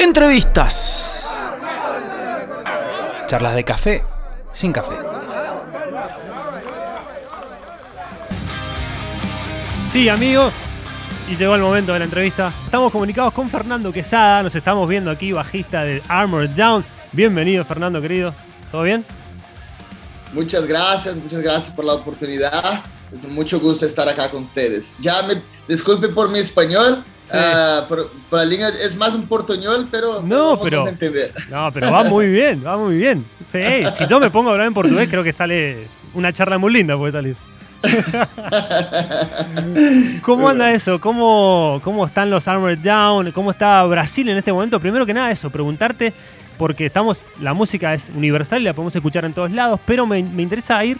Entrevistas. Charlas de café sin café. Sí, amigos, y llegó el momento de la entrevista. Estamos comunicados con Fernando Quesada, nos estamos viendo aquí, bajista de Armored Down. Bienvenido, Fernando, querido. ¿Todo bien? Muchas gracias, muchas gracias por la oportunidad. Mucho gusto estar acá con ustedes. Ya me disculpe por mi español, ah, por, la línea es más un portuñol, pero no, pero no, pero va muy bien, va muy bien. Sí, si yo me pongo a hablar en portugués, creo que sale una charla muy linda, puede salir. ¿Cómo anda eso? ¿Cómo, ¿Cómo están los Armored Down? ¿Cómo está Brasil en este momento? Primero que nada, eso, preguntarte, porque estamos, la música es universal y la podemos escuchar en todos lados, pero me, interesa ir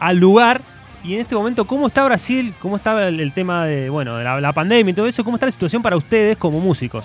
al lugar y en este momento, ¿cómo está Brasil? ¿Cómo está el, tema de, bueno, de la, pandemia y todo eso? ¿Cómo está la situación para ustedes como músicos?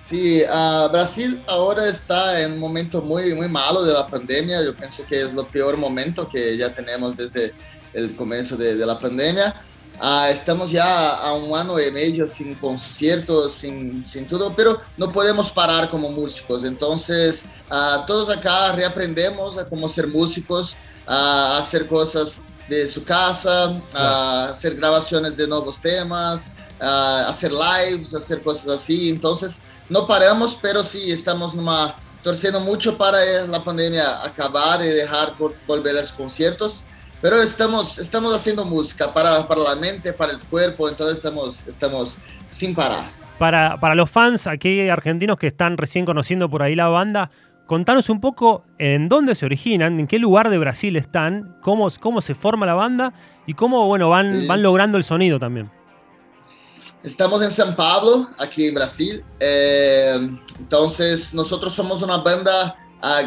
Sí, uh, Brasil ahora está en un momento muy, muy malo de la pandemia. Yo pienso que es el peor momento que ya tenemos desde el comienzo de, la pandemia. Ah, estamos ya a un año y medio sin conciertos, sin, sin todo, pero no podemos parar como músicos. Entonces, ah, todos acá reaprendemos a cómo ser músicos, a hacer cosas de su casa, a hacer grabaciones de nuevos temas, a hacer lives, hacer cosas así. Entonces, no paramos, pero sí estamos numa, torciendo mucho para la pandemia acabar y dejar volver a los conciertos. Pero estamos, estamos haciendo música para, para la mente, para el cuerpo, entonces estamos, estamos sin parar. Para, para los fans aquí argentinos que están recién conociendo por ahí la banda, contanos un poco en dónde se originan, en qué lugar de Brasil están, cómo, cómo se forma la banda y cómo bueno, van, van logrando el sonido también. Estamos en San Pablo, aquí en Brasil. Eh, entonces, nosotros somos una banda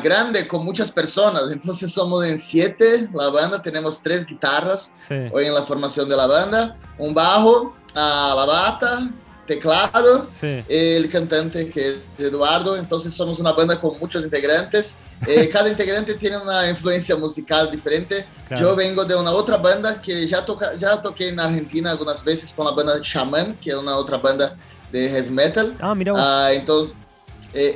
grande con muchas personas. Entonces somos en siete la banda, tenemos tres guitarras hoy en la formación de la banda, un bajo, la bata, teclado, el cantante que es Eduardo. Entonces somos una banda con muchos integrantes. Eh, cada integrante tiene una influencia musical diferente. Yo vengo de una otra banda que ya, toca, ya toqué en Argentina algunas veces con la banda Shaman, que es una otra banda de heavy metal. Ah, mira. Ah, entonces eh,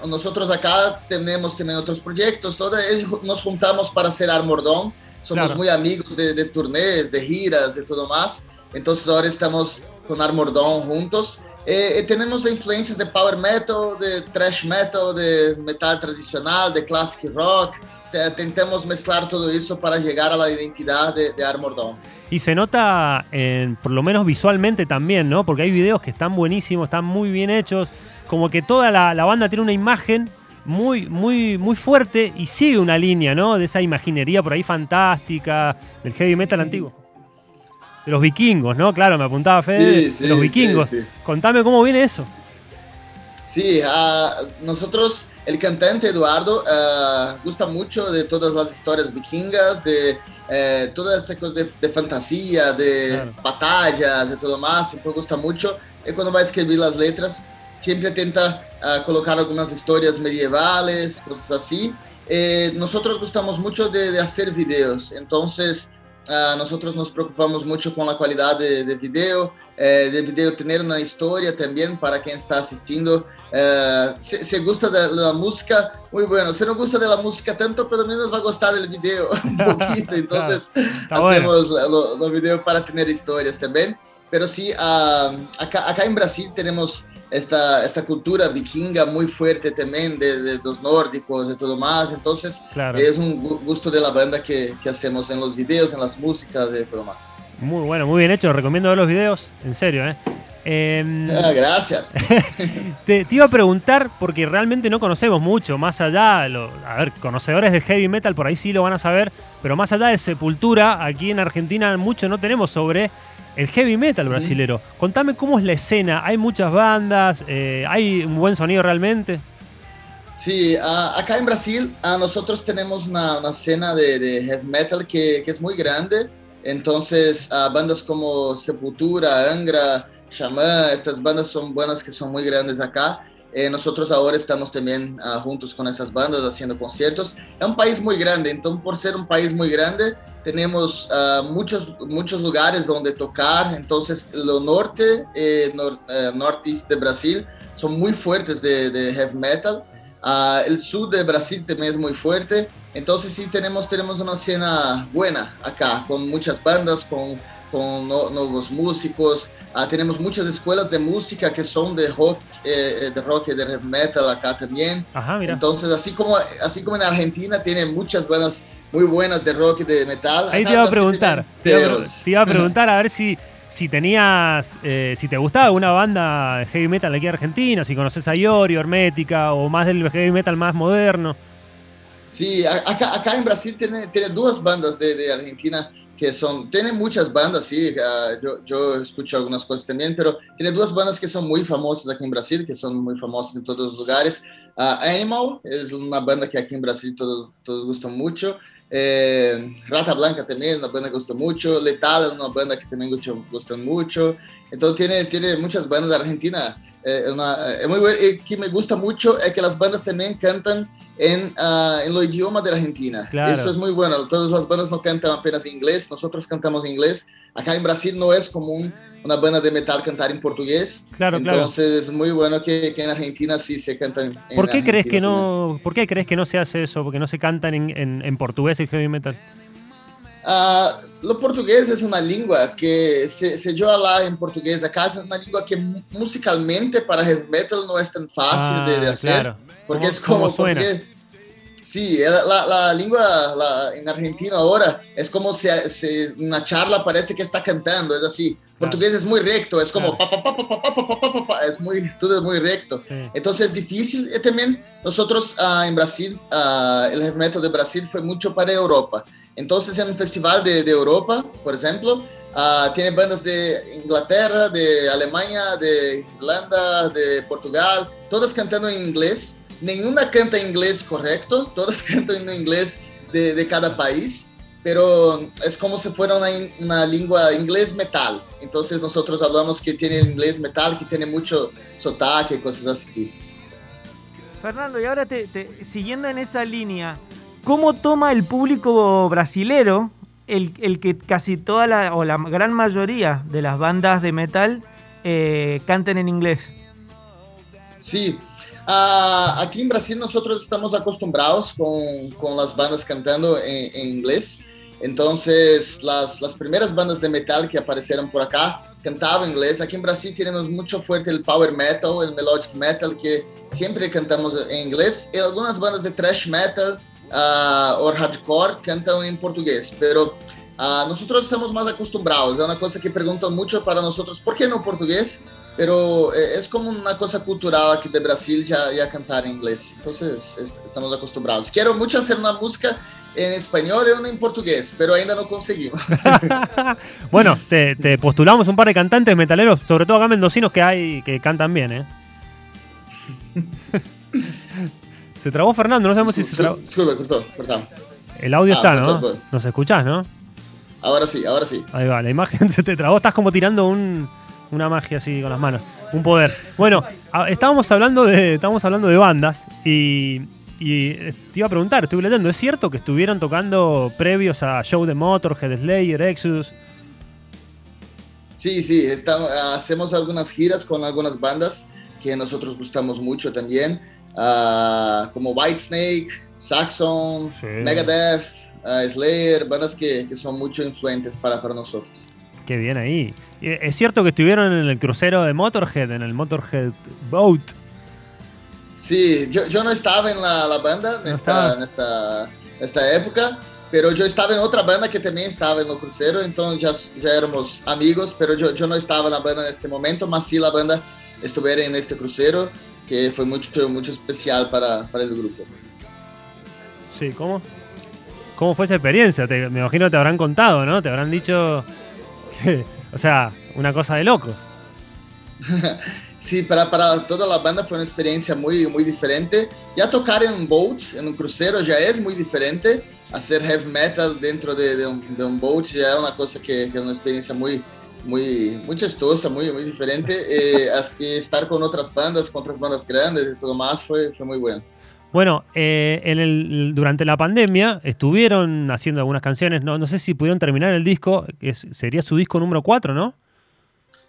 eh, nosotros acá tenemos también otros proyectos, todo, nos juntamos para hacer Armordón, somos muy amigos de, de turnés, de giras, de todo más, entonces ahora estamos con Armordón juntos. Eh, tenemos influencias de power metal, de thrash metal, de metal tradicional, de classic rock. Tentamos mezclar todo eso para llegar a la identidad de, de Armordón. Y se nota, en, por lo menos visualmente también, ¿no? Porque hay videos que están buenísimos, están muy bien hechos como que toda la, banda tiene una imagen muy, muy, muy fuerte y sigue una línea, ¿no? De esa imaginería por ahí fantástica, del heavy metal antiguo. De los vikingos, ¿no? Claro, me apuntaba Fede, de los vikingos. Contame cómo viene eso. Sí, uh, nosotros, el cantante Eduardo, uh, gusta mucho de todas las historias vikingas, de uh, todas esas cosas de, fantasía, de batallas, de todo más, entonces gusta mucho. Y cuando va a escribir las letras, siempre tenta uh, colocar algunas historias medievales, cosas así. Eh, nosotros gustamos mucho de, de hacer videos, entonces uh, nosotros nos preocupamos mucho con la calidad de, de video, eh, de video tener una historia también para quien está asistiendo. Uh, se, se, gusta de la música, muy bueno. Se no gusta de la música tanto, pero menos va a gustar del video un poquito. Entonces hacemos los lo videos para tener historias también. Pero sí, acá, acá en Brasil tenemos esta, esta cultura vikinga muy fuerte también de, los nórdicos y todo más. Entonces es un gusto de la banda que, que, hacemos en los videos, en las músicas y todo más. Muy bueno, muy bien hecho. Recomiendo ver los videos, en serio. ¿eh? Ah, gracias. te, iba a preguntar, porque realmente no conocemos mucho, más allá, a ver, conocedores de heavy metal por ahí sí lo van a saber, pero más allá de Sepultura, aquí en Argentina mucho no tenemos sobre el heavy metal brasilero. Contame cómo es la escena. ¿Hay muchas bandas? Eh, ¿Hay un buen sonido realmente? Sí, acá en Brasil nosotros tenemos una, escena de, heavy metal que, es muy grande. Entonces, bandas como Sepultura, Angra, Xamã, estas bandas son buenas que son muy grandes acá. Eh, nosotros ahora estamos también juntos con esas bandas haciendo conciertos. Es un país muy grande, entonces por ser un país muy grande, tenemos uh, muchos, muchos lugares donde tocar, entonces lo norte, eh, nor, eh, norte de Brasil, son muy fuertes de, de heavy metal. Ah, el sur de Brasil también es muy fuerte. Entonces sí tenemos, tenemos una escena buena acá, con muchas bandas, con, con nuevos músicos. Ah, tenemos muchas escuelas de música que son de rock, eh, eh, de rock y de heavy metal acá también. Entonces, así como, así como en Argentina tiene muchas bandas muy buenas de rock y de metal. Ahí te iba a preguntar, te iba, a preguntar a ver si, si tenías, eh, si te gustaba alguna banda de heavy metal aquí en Argentina, si conoces a Iori, Hermética o más del heavy metal más moderno. Sí, acá, acá en Brasil tiene, tiene dos bandas de, de Argentina que son, tiene muchas bandas, sí, uh, yo, yo, escucho algunas cosas también, pero tiene dos bandas que son muy famosas aquí en Brasil, que son muy famosas en todos los lugares. Uh, Animal es una banda que aquí en Brasil todos, todos gustan mucho. Eh, Rata Blanca también, una banda que gusta mucho. Letal es una banda que también gustan mucho. Entonces tiene, tiene muchas bandas de Argentina. Eh, una, es muy bueno. Y que me gusta mucho es que las bandas también cantan en, uh, en lo idioma de la Argentina. Claro. Eso es muy bueno. Todas las bandas no cantan apenas inglés, nosotros cantamos inglés. Acá en Brasil no es común una banda de metal cantar en portugués. Claro, Entonces es muy bueno que, que, en Argentina sí se canta en, ¿Por qué crees que no ¿Por qué crees que no se hace eso? Porque no se cantan en, en, en portugués el heavy metal. Uh, lo portugués es una lengua que se, se yo hablar en portugués acá es una lengua que musicalmente para heavy metal no es tan fácil ah, de, de, hacer. Claro. Porque es como... Porque, sí, la, la lengua la, en Argentina ahora es como si, si, una charla parece que está cantando, es así. Portugués es muy recto, es como pa, pa, pa, pa, es muy, todo es muy recto. Sí. Entonces es difícil. Y también nosotros uh, en Brasil, uh, el heavy metal de Brasil fue mucho para Europa. Entonces en un festival de, de Europa, por ejemplo, Uh, tiene bandas de Inglaterra, de Alemania, de Irlanda, de Portugal, todas cantando en inglés ninguna canta inglés correcto, todas cantan en inglés de, de cada país, pero es como si fuera una, una, lengua inglés metal. Entonces nosotros hablamos que tiene inglés metal, que tiene mucho sotaque y cosas así. Fernando, y ahora te, te, siguiendo en esa línea, ¿cómo toma el público brasilero el, el, que casi toda la, o la gran mayoría de las bandas de metal eh, canten en inglés? Sí, Uh, aqui em Brasil, nós estamos acostumados com, com as bandas cantando em, em inglês. Então, as, as primeiras bandas de metal que apareceram por acá cantavam em inglês. Aqui em Brasil, temos muito forte o power metal, o melodic metal, que sempre cantamos em inglês. E algumas bandas de thrash metal uh, ou hardcore cantam em português. Pero uh, nós estamos mais acostumados. É uma coisa que perguntam muito para nós: por que não português? Pero eh, es como una cosa cultural aquí de Brasil ya, ya cantar en inglés. Entonces estamos acostumbrados. Quiero mucho hacer una música en español y una en portugués, pero ainda no conseguimos. bueno, te, te, postulamos un par de cantantes metaleros, sobre todo acá mendocinos que hay que cantan bien, ¿eh? se trabó Fernando, no sabemos si se trabó. Disculpe, cortó, cortamos. El audio ah, está, ¿no? Cortó. Nos escuchás, ¿no? Ahora sí, ahora sí. Ahí va, la imagen se te trabó, estás como tirando un una magia así con las manos, un poder. Bueno, estábamos hablando de, estábamos hablando de bandas y, y te iba a preguntar, estuve leyendo, ¿es cierto que estuvieron tocando previos a show de Motorhead, Slayer, Exodus? Sí, sí, estamos, hacemos algunas giras con algunas bandas que nosotros gustamos mucho también, uh, como Whitesnake, Saxon, sí. Megadeth, uh, Slayer, bandas que, que, son mucho influentes para, para nosotros. Qué bien ahí. ¿Es cierto que estuvieron en el crucero de Motorhead, en el Motorhead Boat? Sí, yo, yo no estaba en la, la banda en, esta, en esta, esta, época, pero yo estaba en otra banda que también estaba en el crucero, entonces ya, ya éramos amigos, pero yo, yo no estaba en la banda en este momento, mas sí la banda estuviera en este crucero, que fue mucho, mucho especial para, para el grupo. Sí, ¿cómo? ¿Cómo fue esa experiencia? Te, me imagino te habrán contado, ¿no? Te habrán dicho... O sea, una cosa de loco. sí, para, para toda la banda fue una experiencia muy, muy diferente. Ya tocar en un boat, en un crucero, ya es muy diferente. Hacer heavy metal dentro de, de, un, de un, boat ya es una cosa que, que, es una experiencia muy, muy, muy chistosa, muy, muy diferente. eh, estar con otras bandas, con otras bandas grandes y todo más fue, fue muy bueno. Bueno, eh, en el, durante la pandemia estuvieron haciendo algunas canciones, no, no sé si pudieron terminar el disco, es, sería su disco número 4, ¿no?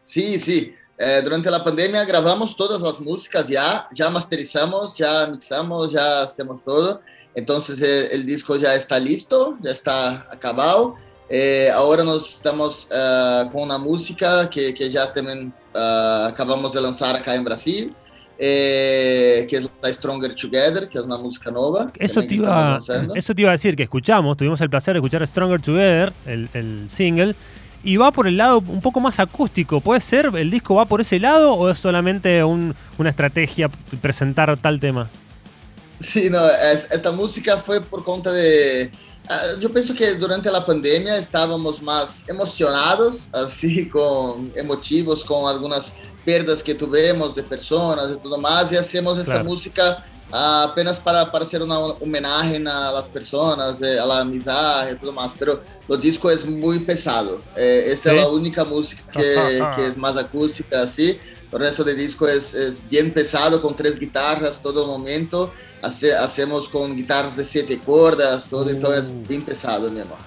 Sí, sí. eh, durante la pandemia grabamos todas las músicas ya, ya masterizamos, ya mixamos, ya hacemos todo. Entonces eh, el disco ya está listo, ya está acabado. Eh, ahora nos estamos uh, con una música que, que ya también uh, acabamos de lanzar acá en Brasil, eh, que es la Stronger Together, que es una música nueva. Eso te, iba, eso te iba a decir, que escuchamos, tuvimos el placer de escuchar Stronger Together, el, el single, y va por el lado un poco más acústico. ¿Puede ser? ¿El disco va por ese lado o es solamente un, una estrategia presentar tal tema? Sí, no, esta música fue por cuenta de Ah, yo pienso que durante la pandemia estábamos más emocionados, así, con emotivos, con algunas perdas que tuvimos de personas y todo más, y hacemos esa claro. música uh, apenas para, para hacer una homenaje a las personas, eh, a la amistad y todo más, pero el disco es muy pesado. Eh, esta ¿Sí? es la única música que, que, es más acústica, así. El resto del disco es, es bien pesado, con tres guitarras todo el momento hace, hacemos con guitarras de siete cuerdas, todo, uh. entonces bien pesado, mi amor.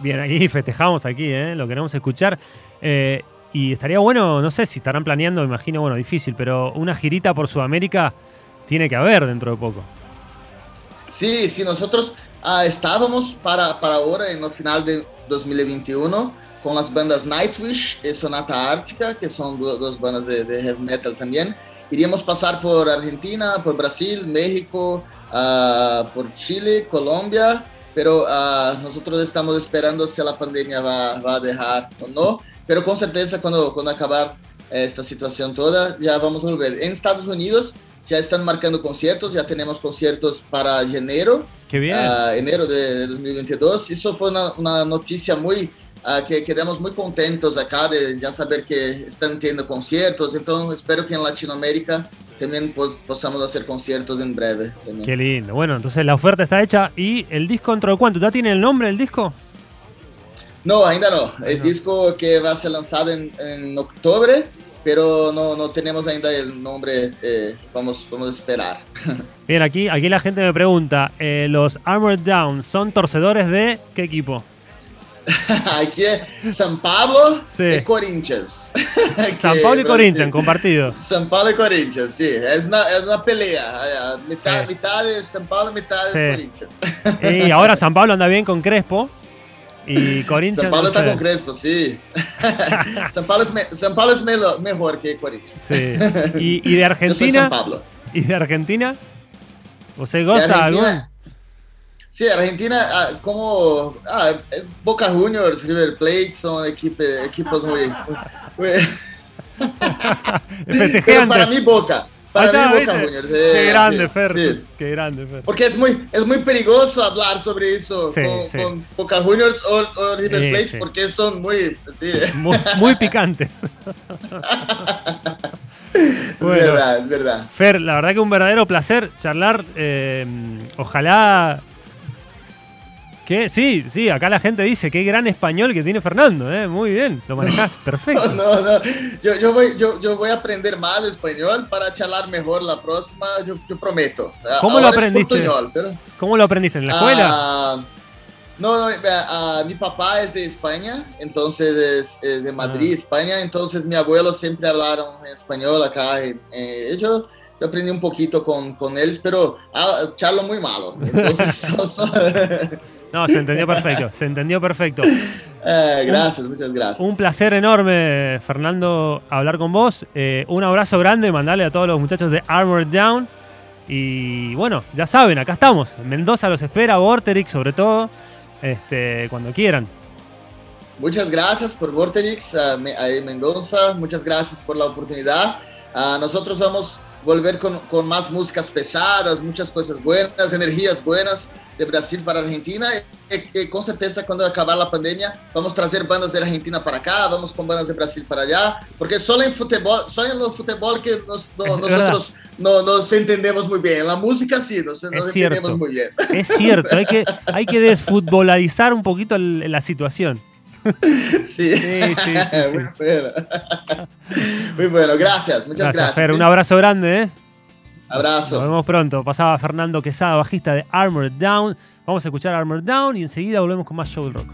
Bien, ahí festejamos aquí, ¿eh? lo queremos escuchar. Eh, y estaría bueno, no sé si estarán planeando, me imagino, bueno, difícil, pero una girita por Sudamérica tiene que haber dentro de poco. Sí, sí, nosotros ah, estábamos para, para ahora, en el final de 2021, con las bandas Nightwish y Sonata Ártica, que son dos bandas de, de heavy metal también. Iríamos pasar por Argentina, por Brasil, México, uh, por Chile, Colombia, pero uh, nosotros estamos esperando si la pandemia va, va, a dejar o no. Pero con certeza cuando, cuando acabar esta situación toda, ya vamos a volver. En Estados Unidos ya están marcando conciertos, ya tenemos conciertos para enero. Qué bien. Uh, enero de, de, 2022. Eso fue una, una noticia muy uh, que quedamos muy contentos acá de ya saber que están teniendo conciertos. Entonces espero que en Latinoamérica también pues, podamos hacer conciertos en breve. También. Qué lindo. Bueno, entonces la oferta está hecha y el disco dentro de cuánto, ¿ya tiene el nombre del disco? No, ainda no. El no. disco que va a ser lanzado en, en octubre, pero no, no, tenemos ainda el nombre. Eh, vamos, vamos a esperar. Bien, aquí, aquí la gente me pregunta: eh, ¿los Armored Down son torcedores de qué equipo? Aquí es San Pablo sí. y Corinthians. San Pablo y Corinthians, compartido. San Pablo y Corinthians, sí. Es una, es una pelea. Mitad, sí. mitad de San Pablo, mitad de Corinthians. Y ahora San Pablo anda bien con Crespo. Y Corinthians. San Pablo no está con Crespo, sí. San Pablo es, me, San Pablo es mejor, mejor que Corinthians. Sí. ¿Y, y de Argentina? San Pablo. ¿Y de Argentina? ¿Usted gosta algún? Sí, Argentina, ah, como ah, Boca Juniors, River Plate son equipos, equipos muy. muy Pero para mí, Boca. Para está, mí, Boca. Juniors. Eh, qué grande, sí, Fer. Sí. Qué grande, Fer. Porque es muy, es muy peligroso hablar sobre eso sí, con, con, Boca Juniors o, o River Plate porque son muy. Muy, muy picantes. bueno, es verdad, es verdad. Fer, la verdad que un verdadero placer charlar. Eh, ojalá ¿Qué? Sí, sí, acá la gente dice, qué gran español que tiene Fernando, ¿eh? Muy bien, lo manejás, perfecto. No, no, yo, yo, voy, yo, yo, voy a aprender más español para charlar mejor la próxima, yo, yo prometo. ¿Cómo Ahora lo aprendiste? pero... ¿Cómo lo aprendiste? ¿En la escuela? Uh, no, no, uh, mi papá es de España, entonces es, es de Madrid, ah. España, entonces mi abuelo siempre hablaron español acá, eh, yo yo aprendí un poquito con, con ellos, pero ah, charlo muy malo. Entonces, so, so... No, se entendió perfecto, se entendió perfecto. Eh, gracias, muchas gracias. Un placer enorme, Fernando, hablar con vos. Eh, un abrazo grande, mandarle a todos los muchachos de Armored Down. Y bueno, ya saben, acá estamos. Mendoza los espera, Vorterix sobre todo, este, cuando quieran. Muchas gracias por Vorterix, uh, Mendoza. Muchas gracias por la oportunidad. Uh, nosotros vamos a volver con, con más músicas pesadas, muchas cosas buenas, energías buenas de Brasil para Argentina y, y, con certeza cuando acabar la pandemia vamos a traer bandas de Argentina para acá, vamos con bandas de Brasil para allá, porque solo en fútbol, solo en el fútbol que nos, no, nosotros no nos entendemos muy bien, en la música sí, nos, nos entendemos muy bien. Es cierto, hay que, hay que desfutbolizar un poquito la situación. Sí, sí, sí, sí, sí. Muy, bueno. muy bueno, gracias, muchas gracias. gracias Fer, un abrazo grande, ¿eh? Abrazo. Nos vemos pronto. Pasaba Fernando Quesada, bajista de Armored Down. Vamos a escuchar Armored Down y enseguida volvemos con más Show Rock.